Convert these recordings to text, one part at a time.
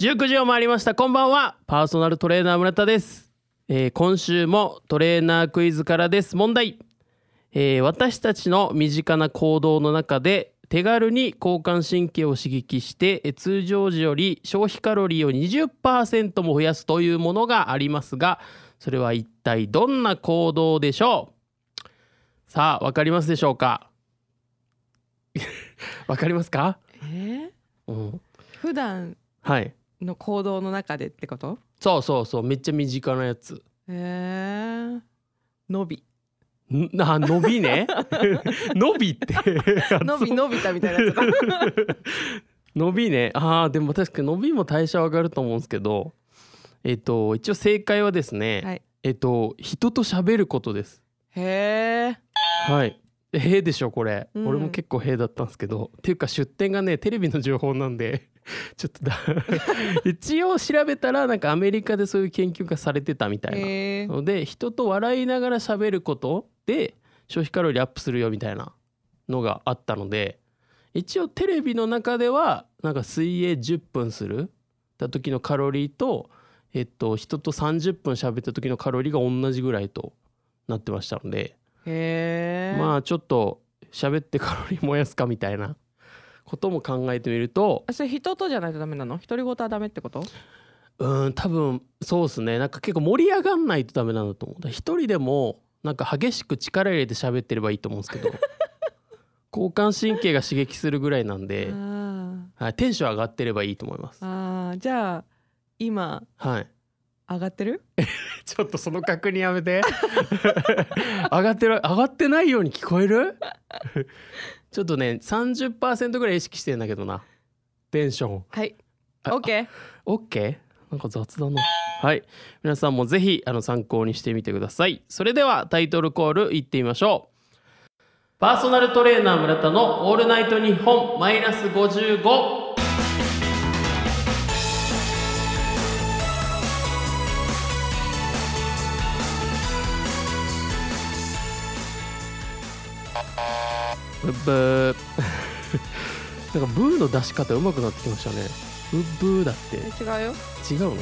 19時を回りましたこんばんはパーソナルトレーナー村田です、えー今週もトレーナークイズからです問題、えー私たちの身近な行動の中で手軽に交感神経を刺激してえ通常時より消費カロリーを20%も増やすというものがありますがそれは一体どんな行動でしょうさあわかりますでしょうかわかりますか、えー、うん、普段はいの行動の中でってこと？そうそうそうめっちゃ身近なやつ。えー、伸び。ん？あ伸びね？伸びって。伸び伸びたみたいなやつ。だ 伸びね。あーでも確かに伸びも代謝上がると思うんですけどえっ、と一応正解はですね、はい。えっ、と人と喋ることです。へえはいへえでしょこれ、うん。俺も結構へえだったんですけど。っていうか出典がねテレビの情報なんで ちょっとだ。一応調べたらなんかアメリカでそういう研究がされてたみたいな。ので人と笑いながら喋ることで消費カロリーアップするよみたいなのがあったので一応テレビの中ではなんか水泳10分するた時のカロリーと、えっと、人と30分喋った時のカロリーが同じぐらいとなってましたのでへえまあちょっと喋ってカロリー燃やすかみたいなことも考えてみるとあそれ人とじゃないとダメなの？独り言はダメってこと？うーん多分そうですね。なんか結構盛り上がんないとダメなんだと思う。だから一人でもなんか激しく力入れて喋ってればいいと思うんですけど。交感神経が刺激するぐらいなんで、あはい、テンション上がってればいいと思います。ーあー。じゃあ今はい。上がってる？ちょっとその確認やめて。上がってる上がってないように聞こえる？ちょっとね30%ぐらい意識してんだけどな。テンション。はい。あ OK オッケーなんか雑だな。はい。皆さんもぜひあの参考にしてみてください。それではタイトルコールいってみましょう。パーソナルトレーナー村田のオールナイトニッポンマイナス55ブッブー。なんかブーの出し方上手くなってきましたね。ブッブーだって。え違うよ、違うの、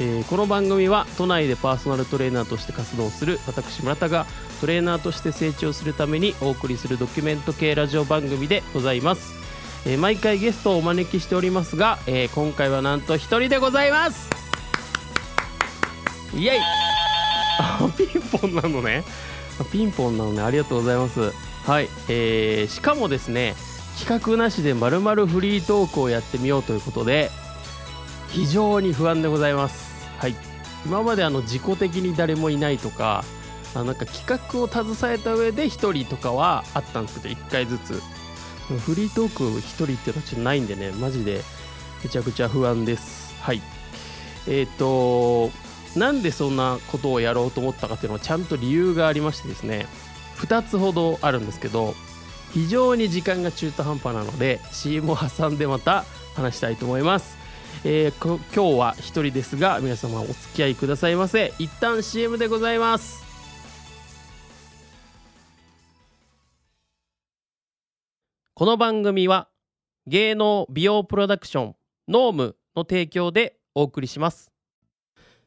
えーこの番組は都内でパーソナルトレーナーとして活動する私村田がトレーナーとして成長するためにお送りするドキュメント系ラジオ番組でございます、えー毎回ゲストをお招きしておりますが、えー今回はなんと一人でございます。イエイ。あ ピンポンなのね。あピンポンなのねありがとうございます。はい、えーしかもですね企画なしでまるまるフリートークをやってみようということで非常に不安でございます。はい今まであの自己的に誰もいないとかあなんか企画を携えた上で1人とかはあったんですけど1回ずつ。フリートーク1人っていうのはちょっとないんでねマジでめちゃくちゃ不安です。はいえっ、となんでそんなことをやろうと思ったかっていうのはちゃんと理由がありましてですね2つほどあるんですけど非常に時間が中途半端なので CM を挟んでまた話したいと思います、えー今日は一人ですが皆様お付き合いくださいませ。一旦 CM でございます。この番組は芸能美容プロダクションノームの提供でお送りします。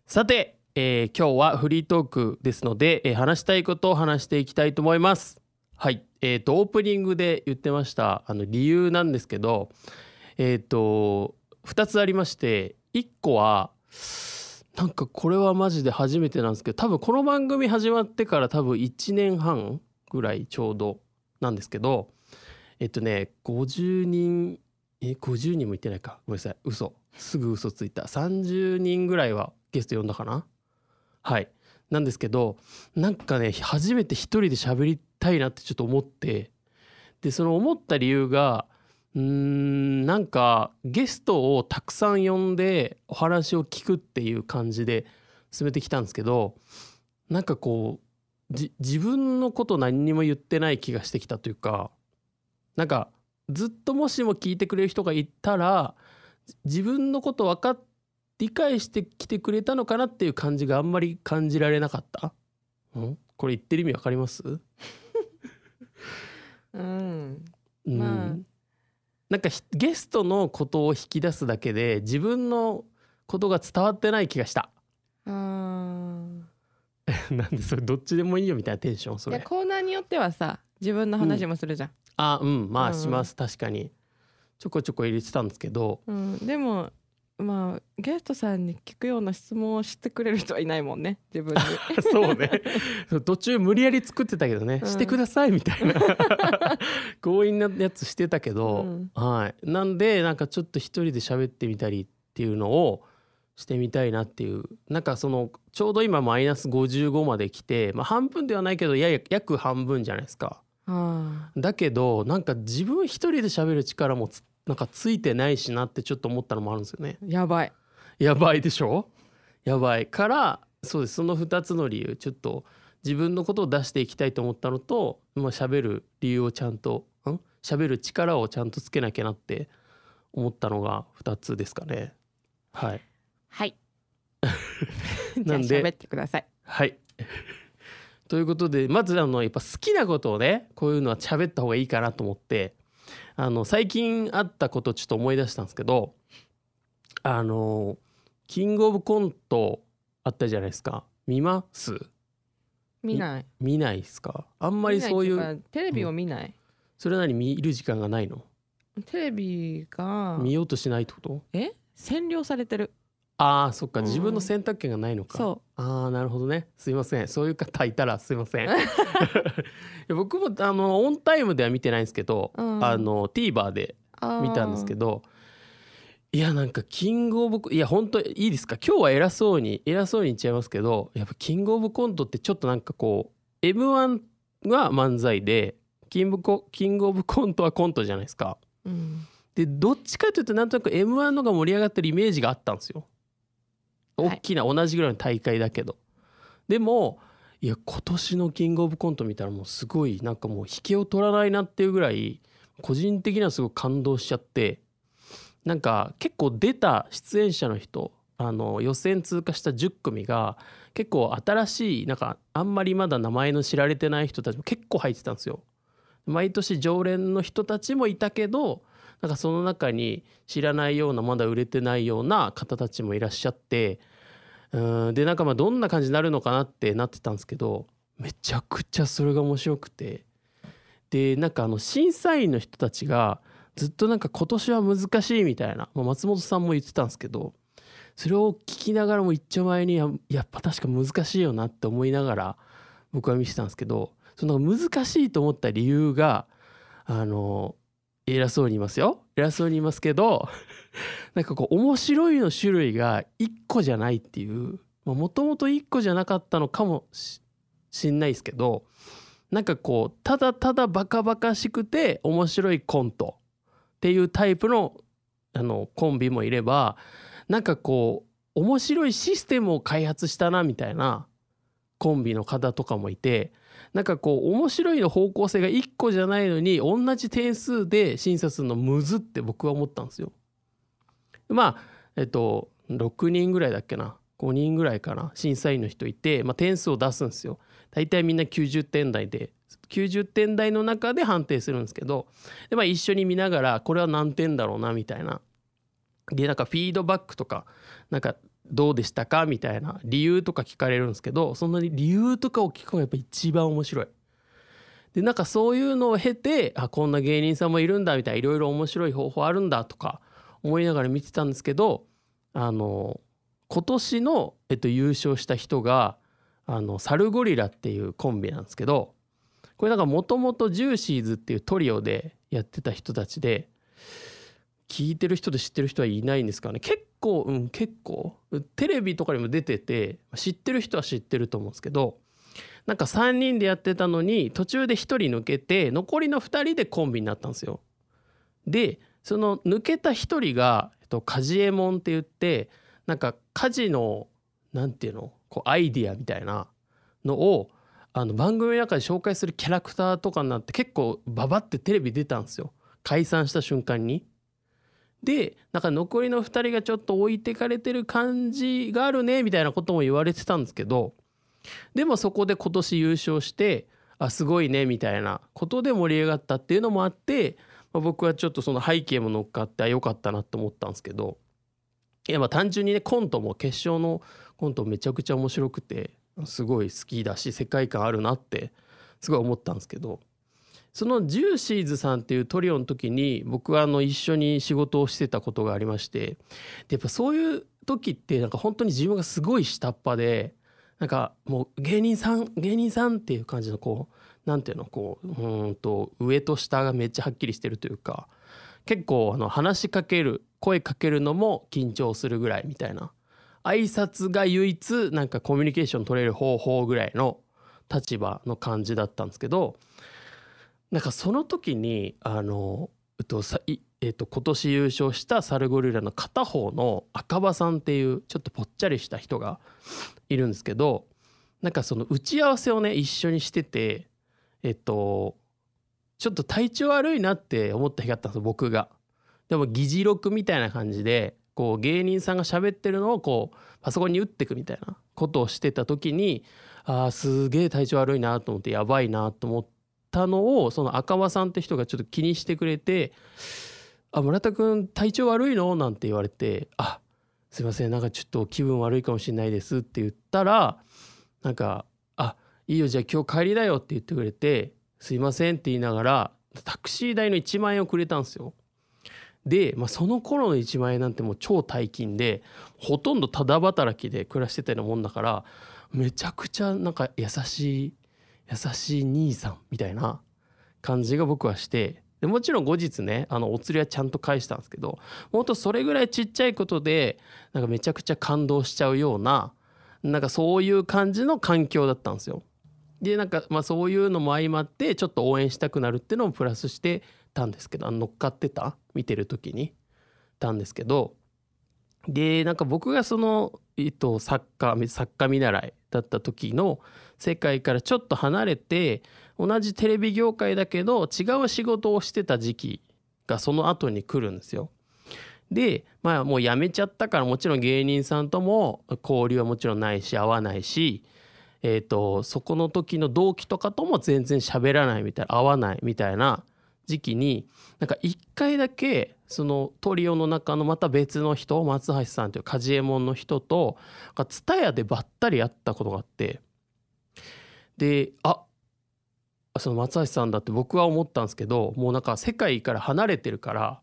さて、えー今日はフリートークですので、えー話したいことを話していきたいと思います。はい、えー、とオープニングで言ってましたあの理由なんですけどえっ、と2つありまして1個はなんかこれはマジで初めてなんですけど多分この番組始まってから多分1年半ぐらいちょうどなんですけどえっとね50人え50人もいってないか。ごめんなさい。嘘。すぐ嘘ついた。30人ぐらいはゲスト呼んだかな？はい。なんですけどなんかね初めて一人で喋りたいなってちょっと思ってでその思った理由がうーんなんかゲストをたくさん呼んでお話を聞くっていう感じで進めてきたんですけどなんかこう自分のこと何にも言ってない気がしてきたというかなんかずっともしも聞いてくれる人がいたら自分のこと分かっ理解してきてくれたのかなっていう感じがあんまり感じられなかった、うん、これ言ってる意味わかります、うん。うん。まあ。なんかひゲストのことを引き出すだけで自分のことが伝わってない気がした。あー なんでそれどっちでもいいよみたいなテンションそれ。コーナーによってはさ自分の話もするじゃん、あうん。まあうん。します、確かに。ちょこちょこ入れてたんですけど。うん。でもまあゲストさんに聞くような質問をしてくれる人はいないもんね自分に。そうね。途中無理やり作ってたけどね、うん。してくださいみたいな。強引なやつしてたけど、うん。はい。なんでなんかちょっと一人で喋ってみたりっていうのをしてみたいなっていう。なんかそのちょうど今マイナス55まで来て、まあ、半分ではないけどやや約半分じゃないですか。あ。だけどなんか自分一人で喋る力もつなんかついてないしなってちょっと思ったのもあるんですよね。ーやばい。やばいでしょ？やばいからそうです。その2つの理由ちょっと自分のことを出していきたいと思ったのとまあ喋る理由をちゃんとん？喋る力をちゃんとつけなきゃなって思ったのが2つですかね。はい。はい。じゃあなんで？喋ってください。はい。ということでまずあのやっぱ好きなことをねこういうのは喋った方がいいかなと思ってあの最近あったことをちょっと思い出したんですけどあのキングオブコントあったじゃないですか。見ます？見ない。見ないですか？あんまりそうい見なってかテレビを見ない、それなりに見る時間がないの？テレビが見ようとしないってこと？え？占領されてる。ああそっか。うん自分の選択権がないのか、そああなるほどね。すいません。そういう方いたらすいません。いや僕もあのオンタイムでは見てないんですけど、うん。あの TVer でう見たんですけどどいやなんかキングオブいや本当いいですか？今日は偉そうに偉そうに言っちゃいますけどやっぱキングオブコントってちょっとなんかこう m 1は漫才でキングコキングオブコントはコントじゃないですか。うん。でどっちかというとなんとなく m 1のが盛り上がってるイメージがあったんですよ。大きな同じぐらいの大会だけど。でもいや今年のキングオブコント見たらもうすごいなんかもう引けを取らないなっていうぐらい個人的にはすごい感動しちゃってなんか結構出た出演者の人あの予選通過した10組が結構新しいなんかあんまりまだ名前の知られてない人たちも結構入ってたんですよ。毎年常連の人たちもいたけどなんかその中に知らないようなまだ売れてないような方たちもいらっしゃってうんでなんかまあどんな感じになるのかなってなってたんですけどめちゃくちゃそれが面白くて。でなんかあの審査員の人たちがずっとなんか今年は難しいみたいな、まあ、松本さんも言ってたんですけどそれを聞きながらも一丁前にややっぱ確か難しいよなって思いながら僕は見てたんですけどその難しいと思った理由があの偉そうに言いますよ。偉そうに言いますけど なんかこう面白いの種類が1個じゃないっていうもともと1個じゃなかったのかもしんないですけどなんかこうただただバカバカしくて面白いコントっていうタイプのあのコンビもいればなんかこう面白いシステムを開発したなみたいなコンビの方とかもいてなんかこう面白いの方向性が1個じゃないのに同じ点数で審査するのむずって僕は思ったんですよ。まあえっと6人ぐらいだっけな5人ぐらいかな審査員の人いて、まあ、点数を出すんですよ。大体みんな90点台で90点台の中で判定するんですけどで、まあ、一緒に見ながらこれは何点だろうなみたいなでなんかフィードバックとかなんかどうでしたか？みたいな理由とか聞かれるんですけどそんなに理由とかを聞くのがやっぱ一番面白い。でなんかそういうのを経てあこんな芸人さんもいるんだみたいないろいろ面白い方法あるんだとか思いながら見てたんですけどあの今年の、えっと、優勝した人があのサルゴリラっていうコンビなんですけどこれなんかもともとジューシーズっていうトリオでやってた人たちで聞いてる人で知ってる人はいないんですかね？結構うん結構テレビとかにも出てて知ってる人は知ってると思うんですけどなんか3人でやってたのに途中で1人抜けて残りの2人でコンビになったんですよ。でその抜けた1人が、えっと、カジエモンって言ってなんか家事のなんていうのこうアイディアみたいなのをあの番組の中で紹介するキャラクターとかになって結構ババってテレビ出たんですよ解散した瞬間に。でなんか残りの2人がちょっと置いてかれてる感じがあるねみたいなことも言われてたんですけどでもそこで今年優勝してあすごいねみたいなことで盛り上がったっていうのもあってまあ、僕はちょっとその背景も乗っかってあよかったなと思ったんですけどいやまあ単純にねコントも決勝のコントめちゃくちゃ面白くてすごい好きだし世界観あるなってすごい思ったんですけどそのジューシーズさんっていうトリオの時に僕はあの一緒に仕事をしてたことがありましてでやっぱそういう時ってなんか本当に自分がすごい下っ端でなんかもう芸人さん芸人さんっていう感じのこうなんていうのこううんと上と下がめっちゃはっきりしてるというか結構あの話しかける声かけるのも緊張するぐらいみたいな。挨拶が唯一なんかコミュニケーション取れる方法ぐらいの立場の感じだったんですけどなんかその時にあの、えっとさいえっと、今年優勝したサルゴリラの片方の赤羽さんっていうちょっとぽっちゃりした人がいるんですけどなんかその打ち合わせをね一緒にしててえっとちょっと体調悪いなって思った日があったんです僕が。でも議事録みたいな感じでこう芸人さんが喋ってるのをこうパソコンに打ってくみたいなことをしてた時にあーすげえ体調悪いなと思ってやばいなと思ってたのをその赤羽さんって人がちょっと気にしてくれて「あ村田君体調悪いの?」なんて言われて「あすいませんなんかちょっと気分悪いかもしれないです」って言ったらなんか「あいいよじゃあ今日帰りだよ」って言ってくれて「すいません」って言いながらタクシー代の1万円をくれたんですよ。で、まあ、その頃の1万円なんてもう超大金でほとんどただ働きで暮らしてたようなもんだからめちゃくちゃなんか優しい優しい兄さんみたいな感じが僕はしてでもちろん後日ねあのお釣りはちゃんと返したんですけどもっとそれぐらいちっちゃいことでなんかめちゃくちゃ感動しちゃうようななんかそういう感じの環境だったんですよ。でなんかまあそういうのも相まってちょっと応援したくなるっていうのもプラスしてたんですけど乗っかってた見てる時にたんですけどでなんか僕がその、えっと、作家作家見習いだった時の世界からちょっと離れて同じテレビ業界だけど違う仕事をしてた時期がその後に来るんですよ。でまあもう辞めちゃったからもちろん芸人さんとも交流はもちろんないし会わないし、えー、とそこの時の同期とかとも全然喋らないみたいな会わないみたいな時期になんか一回だけそのトリオの中のまた別の人松橋さんという梶右衛門の人と蔦屋でばったり会ったことがあってであその松橋さんだって僕は思ったんですけどもうなんか世界から離れてるから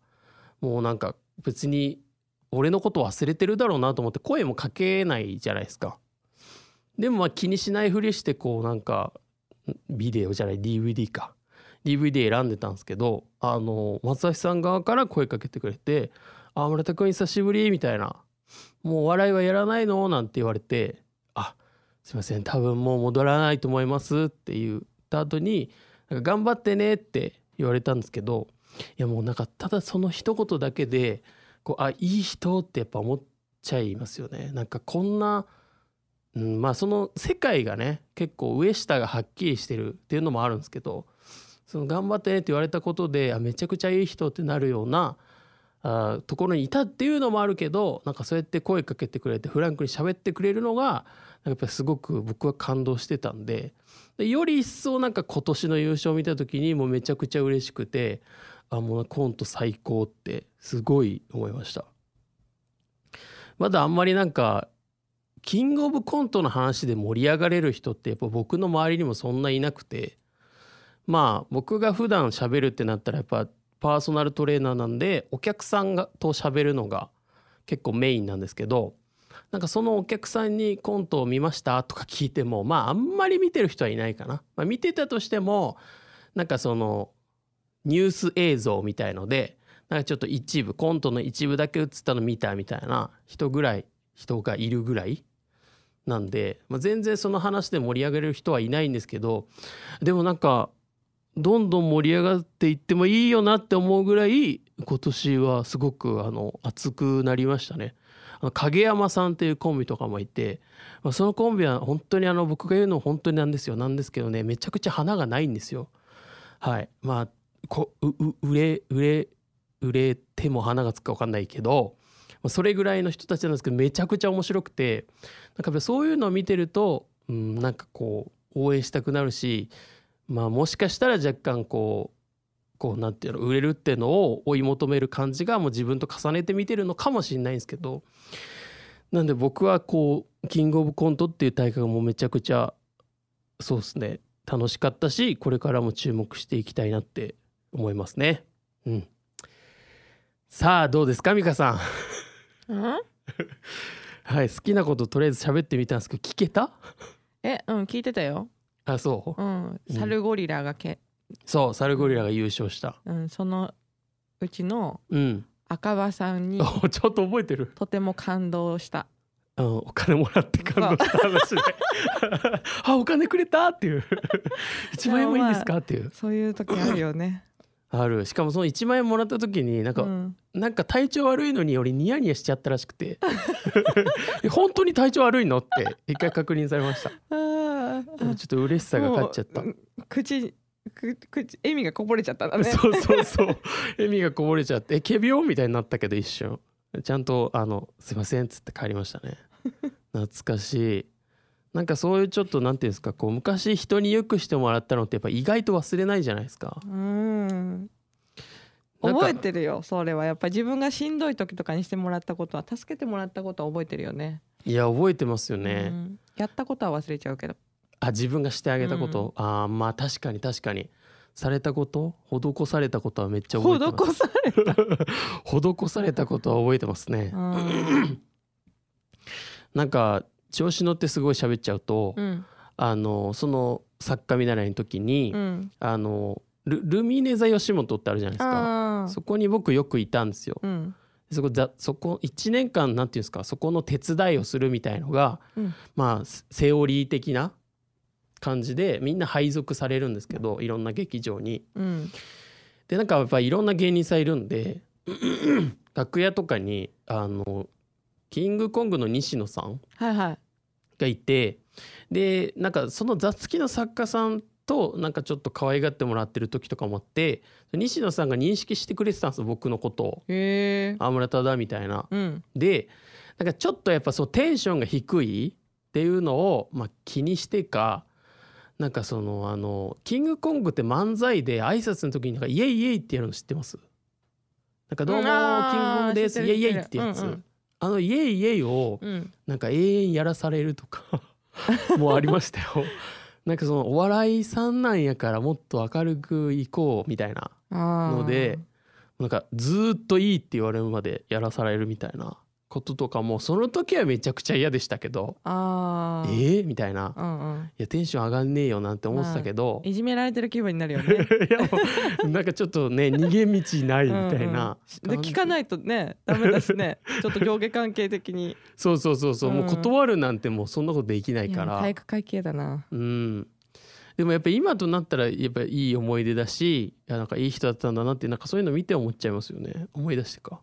もうなんか別に俺のこと忘れてるだろうなと思って声もかけないじゃないですか。でもまあ気にしないふりしてこうなんかビデオじゃない DVD か DVD 選んでたんですけどあの松橋さん側から声かけてくれて「あ村田君久しぶり」みたいな「もうお笑いはやらないの?」なんて言われて「すいません多分もう戻らないと思います」って言った後に「なんか頑張ってね」って言われたんですけどいやもうなんかただその一言だけでこうあいい人ってやっぱ思っちゃいますよね。なんかこんなうん、まあその世界がね結構上下がはっきりしてるっていうのもあるんですけどその頑張ってねって言われたことであめちゃくちゃいい人ってなるようなあところにいたっていうのもあるけどなんかそうやって声かけてくれてフランクに喋ってくれるのがやっぱすごく僕は感動してたんででより一層なんか今年の優勝を見た時にもうめちゃくちゃ嬉しくてあもうコント最高ってすごい思いました。まだあんまりなんかキングオブコントの話で盛り上がれる人ってやっぱ僕の周りにもそんないなくてまあ僕が普段喋るってなったらやっぱパーソナルトレーナーなんでお客さんがと喋るのが結構メインなんですけどなんかそのお客さんにコントを見ましたとか聞いてもまああんまり見てる人はいないかな。まあ、見てたとしてもなんかそのニュース映像みたいのでなんかちょっと一部コントの一部だけ映ったの見たみたいな人ぐらい人がいるぐらいなんで、まあ、全然その話で盛り上げれる人はいないんですけどでもなんかどんどん盛り上がっていってもいいよなって思うぐらい今年はすごくあの熱くなりましたね。影山さんっていうコンビとかもいて、まあ、そのコンビは本当にあの僕が言うの本当になんですよなんですけどねめちゃくちゃ花がないんですよ。はいまあこう売れ売れ売れても花がつくか分かんないけどまそれぐらいの人たちなんですけどめちゃくちゃ面白くてなんかそういうのを見てると、うん、なんかこう応援したくなるしまあもしかしたら若干こうこうなんていうの売れるっていうのを追い求める感じがもう自分と重ねて見てるのかもしれないんですけどなんで僕はこうキングオブコントっていう大会がもうめちゃくちゃそうですね楽しかったしこれからも注目していきたいなって思いますね。うん、さあどうですか美香さん？うん？はい好きなこととりあえず喋ってみたんですけど聞けた？えうん聞いてたよ。あそう？うん。サルゴリラがけ、そうサルゴリラが優勝した。うん、そのうちのうん。赤羽さんにお ちょっと覚えてる。とても感動したうん、お金もらって感動した話で。あ、お金くれたっていう。1万円もいいんですか？っていう。そういう時あるよね、ある。しかもその1万円もらった時に、なんか、うん、なんか体調悪いのに俺ニヤニヤしちゃったらしくて。え本当に体調悪いの？って一回確認されました。ちょっと嬉しさが勝っちゃったも。う口く口笑みがこぼれちゃったんだね。そうそうそう。笑みがこぼれちゃって「え仮病?」みたいになったけど一瞬。ちゃんとあの「すいません」っつって帰りましたね。懐かしい。なんかそういうちょっとなんていうんですかこう昔人によくしてもらったのってやっぱ意外と忘れないじゃないですか。うん。覚えてるよそれは。やっぱ自分がしんどい時とかにしてもらったことは助けてもらったことは覚えてるよね。いや覚えてますようね、ん。やったことは忘れちゃうけどあ自分がしてあげたこと、あーまあ確かに確かに。されたこと？施されたことはめっちゃ覚えてます。施され 施されたことは覚えてますね、うん。なんか調子乗ってすごい喋っちゃうと、うん。あのその作家見習いの時に、うん。あのルルミネ座吉本ってあるじゃないですか。そこに僕よくいたんですよ。うん。そこざそこ1年間なんていうんですかそこの手伝いをするみたいのが、うん。まあセセオリー的な感じでみんな配属されるんですけどいろんな劇場に。うん。でなんかやっぱいろんな芸人さんいるんで 楽屋とかにあのキングコングの西野さんはいはい。がいてでなんかその座付きの作家さんとなんかちょっと可愛がってもらってる時とかもあって西野さんが認識してくれてたんですよ僕のことを。へえ「あ村田だ」みたいな。うん。でなんかちょっとやっぱそうテンションが低いっていうのを、まあ、気にしてかなんかそのあのキングコングって漫才で挨拶の時になんかイエイイエイってやるの知ってます？なんかどうもキングコングですイエイイエイってやつ、うんうん。あのイエイイエイをうん。なんか永遠やらされるとか もありましたよ。なんかそのお笑いさんなんやからもっと明るくいこうみたいなのでなんかずーっといいって言われるまでやらされるみたいなこととかもその時はめちゃくちゃ嫌でしたけどあー。えー、みたいな。うんうん。いやテンション上がんねえよなんて思ってたけど、いじめられてる気分になるよね。いやもうなんかちょっとね逃げ道ないみたいな、うん。うんで聞かないとねダメだしね。ちょっと上下関係的に。そうそうそうそう、もう断るなんてもうそんなことできないから。体育会系だな。うん。でもやっぱ今となったらやっぱいい思い出だしいやなんかいい人だったんだなってなんかそういうの見て思っちゃいますよね。思い出してか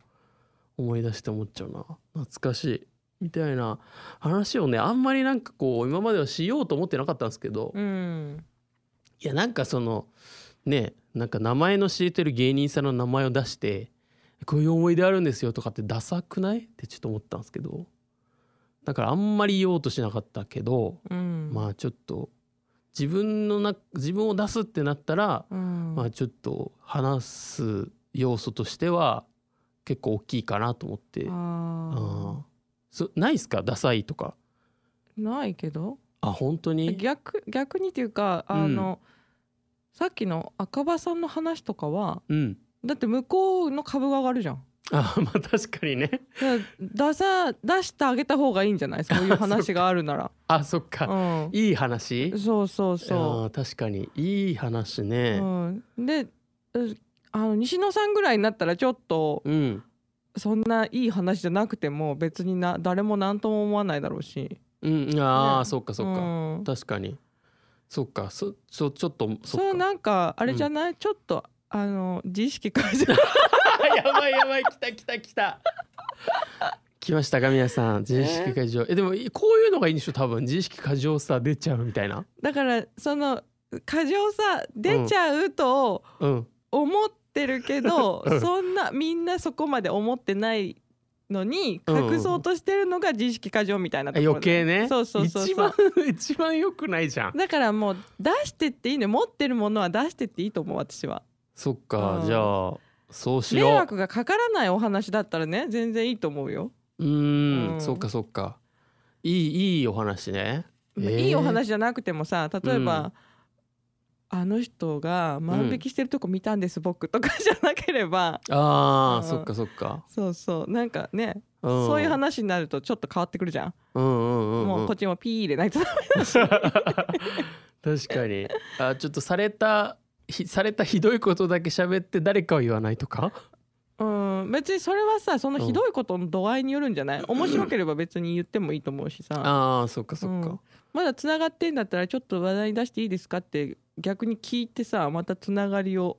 思い出して思っちゃうな。懐かしい。みたいな話をねあんまりなんかこう今まではしようと思ってなかったんですけど、うん。いやなんかそのねなんか名前の知れてる芸人さんの名前を出してこういう思い出あるんですよとかってダサくない？ってちょっと思ったんですけど。だからあんまり言おうとしなかったけど、うん。まあちょっと自分のな自分を出すってなったら、うん。まあちょっと話す要素としては結構大きいかなと思って。あうん。そないっすか？ダサいとか。ーないけど。あ本当に？逆逆にっていうかあの、さっきの赤羽さんの話とかはうん。だって向こうの株が上がるじゃん。あまあ確かにね。出さ出してあげた方がいいんじゃない？そういう話があるなら。あそっか、うん。いい話？そうそうそあー確かに。いい話う、ね。うん、でうあの西野さんぐらいになったらちょっとうん。そんないい話じゃなくても別にな誰も何とも思わないだろうし。うん、ああ、ね。そっかそっか、うん。確かに。そっか。そそちょっとそっか。そうなんかあれじゃない、ちょっとあの自意識過剰 やばいやばい。来た来た来た。来ましたか皆さん。自意識過剰。えでもこういうのがいいんでしょ？多分。自意識過剰さ出ちゃうみたいな。だからその過剰さ出ちゃうとうん。思ってるけど、うん。そんなみんなそこまで思ってないのにうん。隠そうとしてるのが自意識過剰みたいなところ余計ね。そうそうそう一番 一番良くないじゃん。だからもう出してっていいね持ってるものは出してっていいと思う私は。そっか、うん。じゃあそうし迷よう。惑がかからないお話だったらね全然いいと思うよ、うーんうん。そっかそっか。いいいいお話ね。いいお話じゃなくてもさ例えば、あの人が万引きしてるとこ見たんです、僕とかじゃなければ。あー、うん。そっかそっか、そうそう。なんかね、うん、そういう話になるとちょっと変わってくるじゃん、うんうんうん、うん、もうこっちもピー入れないと 確かに。あちょっとされたひされたひどいことだけ喋って誰かは言わないとか？うん。別にそれはさそのひどいことの度合いによるんじゃない？面白ければ別に言ってもいいと思うしさ。あーそっかそっか、うんまだつながってんだったらちょっと話題に出していいですかって逆に聞いてさまたつながりを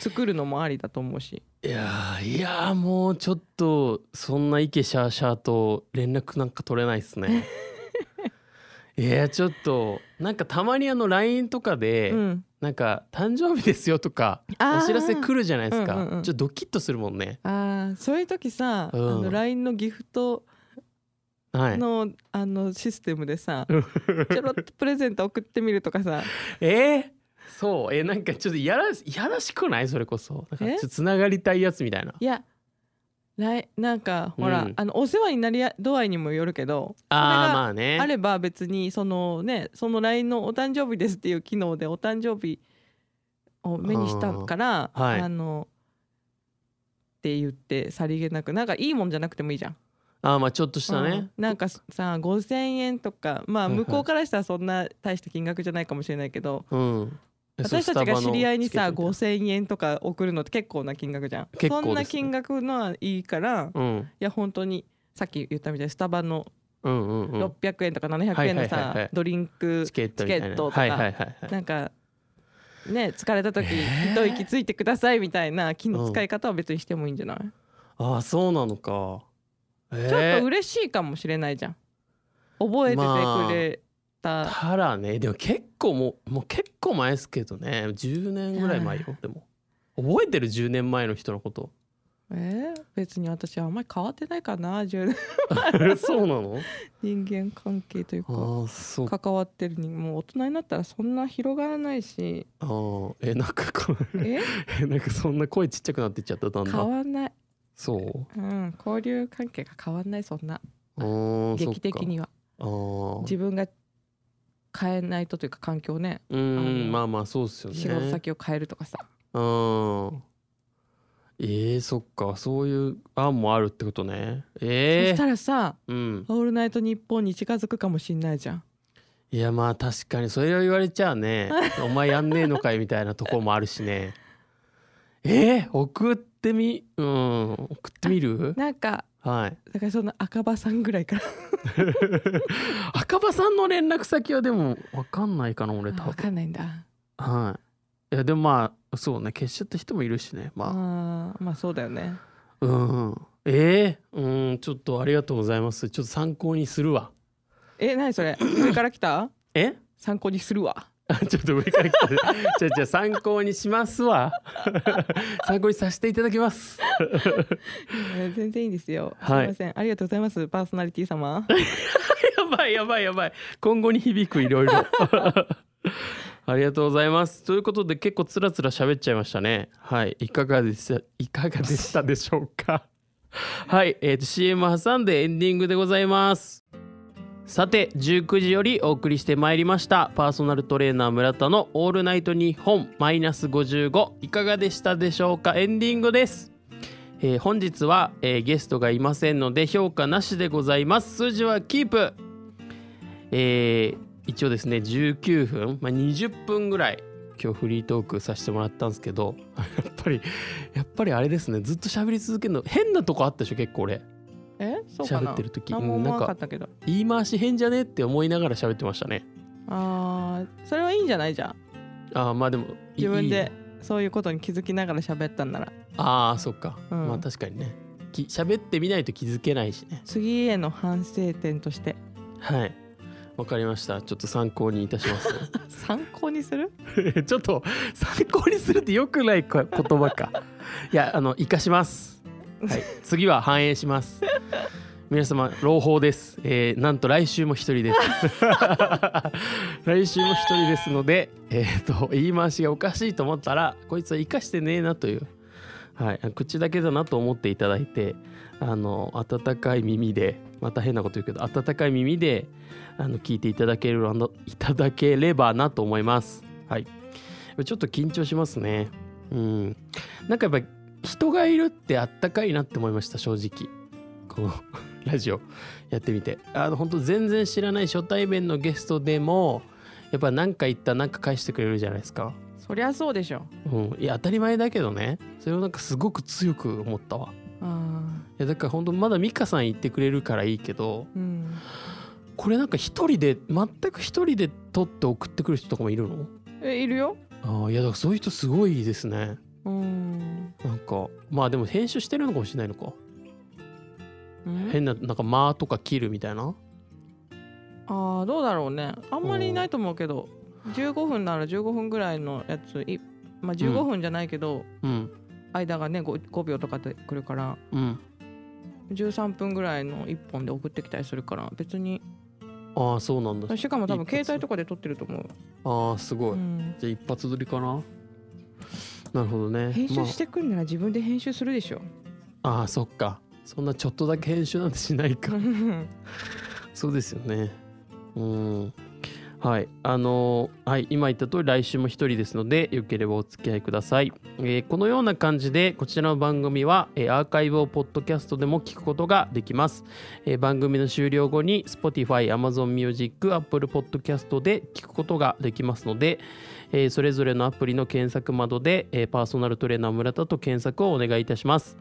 作るのもありだと思うし。いやーいやーもうちょっとそんなイケシャーシャーと連絡なんか取れないっすね。いやちょっとなんかたまにあの LINE とかで、うん。なんか誕生日ですよとかお知らせ来るじゃないですか、うんうんうん。ちょっとドキッとするもんね。あーそういう時さ、うん。あの LINE のギフトはいの,、あのシステムでさ ちょろっとプレゼント送ってみるとかさ。えー、そう。えなんかちょっといやらいやらしくない？それこそ。なんかちょえっとつながりたいやつみたいな。いや来なんかほら、うん。あのお世話になりや度合いにもよるけどあまあね。あれば別にそのねその LINE の「お誕生日です」っていう機能でお誕生日を目にしたからはい。あのって言ってさりげなくなんかいいもんじゃなくてもいいじゃん。あーまあちょっとしたね、うん。なんかさ5,000円とかまあ向こうからしたらそんな大した金額じゃないかもしれないけど、うん。私たちが知り合いにさ5 5,000円とか送るのって結構な金額じゃん。ね。そんな金額のはいいから、いうん。や本当にさっき言ったみたいにスタバのうんうんうん。600円とか700円のはいはいはいはい。さドリンクチケットとかはいはいなんかね疲れた時えー。一息ついてくださいみたいな気の使い方は別にしてもいいんじゃない、ああそうなのか。えちょっーと嬉しいかもしれないじゃん。覚えててくれた、たらね。でも結構もうもう結構前ですけどね。10年ぐらい前よ。でも。覚えてる？10年前の人のこと。えー別に私はあんまり変わってないかな。10年。そうなの？人間関係というか。関わってるにもう大人になったらそんな広がらないし。あー。えなんかこうえ？え なんかそんな声ちっちゃくなってっちゃった？だん変だん。わんない、そう。うん、交流関係が変わんないそんな。劇的には。自分が変えないとというか環境ね。うんまあまあそうっすよね。仕事先を変えるとかさ。うんえー、そっか。そういう案もあるってことね。そえー、したらさうん「オールナイトニッポン」に近づくかもしんないじゃん。いやまあ確かにそれを言われちゃあね。お前やんねえのかいみたいなところもあるしね。えー、送ってみうん送ってみる？なんかはい。だからその赤羽さんぐらいから。赤羽さんの連絡先はでも分かんないかな俺多分。分かんないんだ。はい。いやでもまあそうね消しちゃった人もいるしね。まあ。あーまあそうだよね。うんえー、うんちょっとありがとうございます。ちょっと参考にするわ。え何それ？上から来た？え？参考にするわ。あ ちょっと上から来たじゃじゃ参考にしますわ。参考にさせていただきます。え 全然いいですよ、はい。すいません。ありがとうございます。パーソナリティ様。やばいやばいやばい。今後に響くいろいろ。ありがとうございます。ということで結構つらつら喋っちゃいましたね。はい。いかがでしたいかがでしたでしょうか？はい、えーと CM 挟んでエンディングでございますさて19時よりお送りしてまいりました。パーソナルトレーナー村田の「オールナイトニッポンマイナス55」いかがでしたでしょうか？エンディングです。えー本日は、えーゲストがいませんので評価なしでございます。数字はキープ。えー一応ですね19分、まあ、20分ぐらい今日フリートークさせてもらったんですけど やっぱりやっぱりあれですねずっと喋り続けるの変なとこあったでしょ結構俺。え？そうかな。喋ってる時。何もかったけど。言い回し変じゃね？って思いながら喋ってましたね。あーそれはいいんじゃない？じゃんあーまあでもいいい自分でそういうことに気づきながら喋ったんなら。ああそっか、うん。まあ確かにね。き喋ってみないと気づけないし。ね次への反省点として。はい。わかりました。ちょっと参考にいたします。参考にする？ちょっと参考にするってよくないか 言葉か。いやあの生かします。はい。次は反映します皆様朗報です、えーなんと来週も一人です。来週も一人ですのでえっ、と言い回しがおかしいと思ったらこいつは生かしてねえなというはい口だけだなと思っていただいてあの温かい耳でまた変なこと言うけど温かい耳であの聞いていただけるあのいただければなと思います。はい。ちょっと緊張しますね。うん。なんかやっぱ人がいるってあったかいなって思いました正直。この ラジオやってみて。あの本当全然知らない初対面のゲストでもやっぱ何か言ったら何か返してくれるじゃないですか。そりゃそうでしょ。うん。いや当たり前だけどね。それをなんかすごく強く思ったわ。あいやだから本当まだ美香さん言ってくれるからいいけどーうん。これなんか一人で全く一人で撮って送ってくる人とかもいるの？えいるよ。ああいやだからそういう人すごいですね。うん。なんかまあでも編集してるのかもしれないのか。うん変ななんか間とか切るみたいな？ああどうだろうね。あんまりいないと思うけど15分なら15分ぐらいのやついまあ15分じゃないけど、うん。間がね 5, 5秒とかでくるからうん。13分ぐらいの1本で送ってきたりするから別に。ああそうなんだ。しかも多分携帯とかで撮ってると思う、ああすごい、うん。じゃあ一発撮りかな？なるほどね。編集してくるなら自分で編集するでしょ、まあ、ああそっかそんなちょっとだけ編集なんてしないか。そうですよね。うん。はい。あのーはい。今言った通り来週も一人ですのでよければお付き合いください、えーこのような感じでこちらの番組は、えーアーカイブをポッドキャストでも聞くことができます、えー番組の終了後に Spotify、Amazon Music、Apple Podcast で聞くことができますので、えーそれぞれのアプリの検索窓で、えーパーソナルトレーナー村田と検索をお願いいたします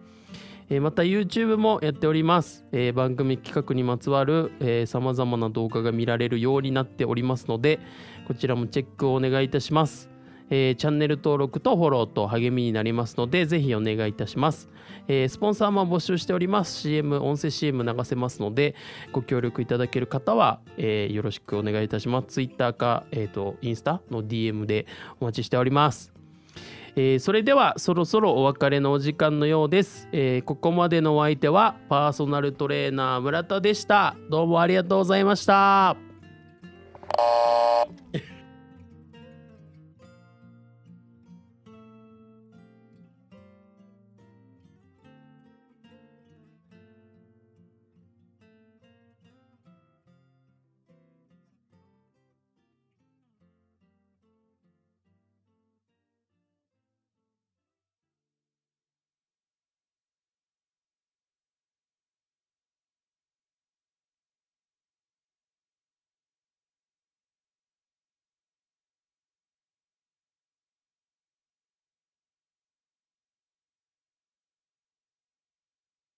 えまた YouTube もやっております、え番組企画にまつわるさまざまな動画が見られるようになっておりますのでこちらもチェックをお願いいたします、えチャンネル登録とフォローと励みになりますのでぜひお願いいたします、えスポンサーも募集しております。CM 音声 CM 流せますのでご協力いただける方は、えよろしくお願いいたします。Twitter か、えー、とインスタの DM でお待ちしております。えーそれではそろそろお別れのお時間のようです、えーここまでのお相手はパーソナルトレーナー村田でした。どうもありがとうございました。